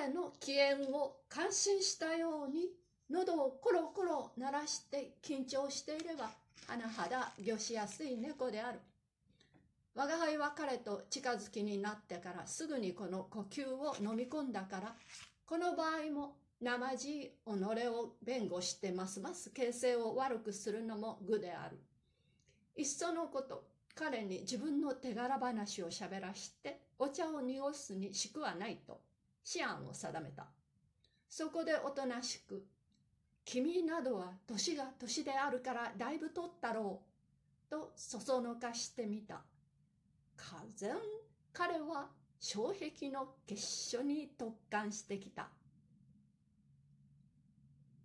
彼の機嫌を感心したように喉をコロコロ鳴らして緊張していれば甚だ御しやすい猫である。我が輩は彼と近づきになってからすぐにこの呼吸を飲み込んだからこの場合も生地己を弁護してますます形勢を悪くするのも愚である。いっそのこと彼に自分の手柄話をしゃべらしてお茶を濁すにしくはないと思案を定めた。そこでおとなしく君などは年が年であるからだいぶ取ったろう。とそそのかしてみた。かぜん彼は障壁の結所に特感してきた。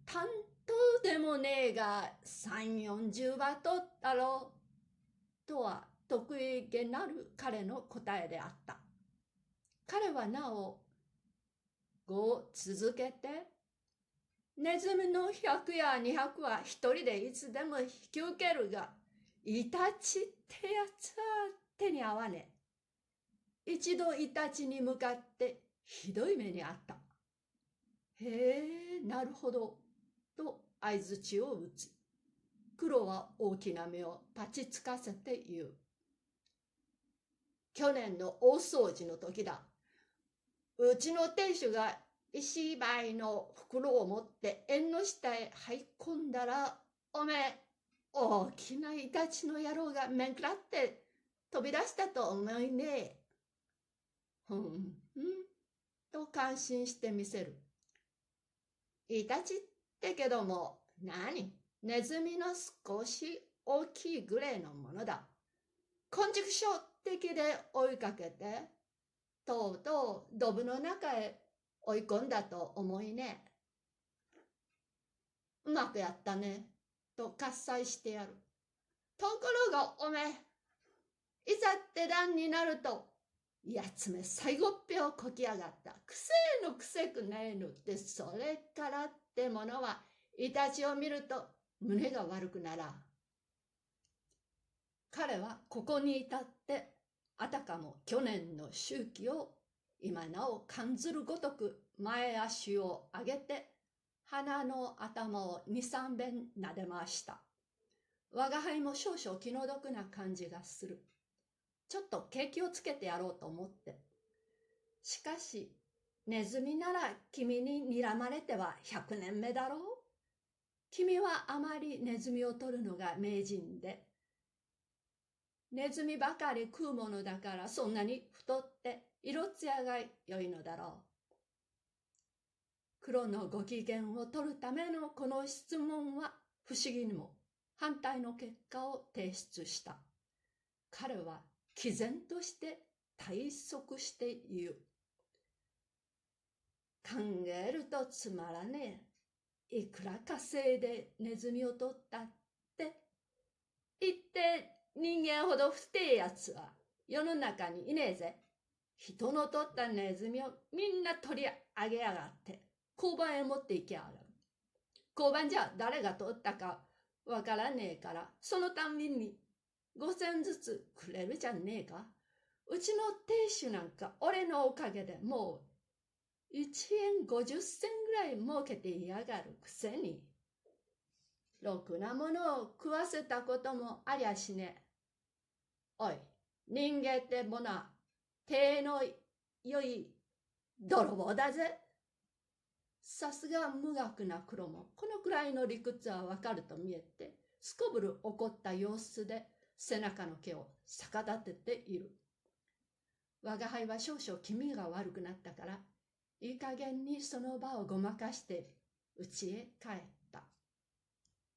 担当でもねえが三四十は取ったろう。とは得意げなる彼の答えであった。彼はなお、語続けてネズミの100や200は一人でいつでも引き受けるが、イタチってやつは手に合わねえ。一度イタチに向かってひどい目にあった。へえ、なるほど。と相づちを打つ。黒は大きな目をパチつかせて言う。去年の大掃除の時だ。うちの亭主が石灰の袋を持って縁の下へ入り込んだら、おめえ、大きなイタチの野郎がめんくらって飛び出したと思いねえふん、ふん、と感心してみせる。イタチってけども、何？ネズミの少し大きいグレーのものだ。昆虫症的で追いかけて、とうとうドブの中へ追い込んだと思いね。うまくやったね。と喝采してやる。ところがおめえ、いざって段になると、やつめ最後っぺをこきやがった。くせえのくせくねえのって、それからってものは、イタチを見ると胸が悪くなら彼はここに至って、かも去年の周期を今なお感ずるごとく前足を上げて鼻の頭を二三遍撫でました。我が輩も少々気の毒な感じがする。ちょっと景気をつけてやろうと思って。しかし、ネズミなら君に睨まれては百年目だろう君はあまりネズミを取るのが名人で、ネズミばかり食うものだからそんなに太って色艶が良いのだろう。黒のご機嫌を取るためのこの質問は不思議にも反対の結果を提出した。彼は毅然として退職して言う。考えるとつまらねえ。いくら稼いでネズミを取ったって言って人間ほど不定やつは世の中にいねえぜ。人の取ったネズミをみんな取り上げやがって、交番へ持って行きやがる。交番じゃ誰が取ったかわからねえから、そのたんびに五千ずつくれるじゃねえか。うちの亭主なんか俺のおかげでもう一円五十銭ぐらい儲けていやがるくせに。ろくなものを食わせたこともありゃしねえ。おい、人間ってもの手の良い泥棒だぜ。さすが無学な黒も、このくらいの理屈はわかると見えて、すこぶる怒った様子で背中の毛を逆立てている。我が輩は少々気味が悪くなったから、いい加減にその場をごまかして、家へ帰った。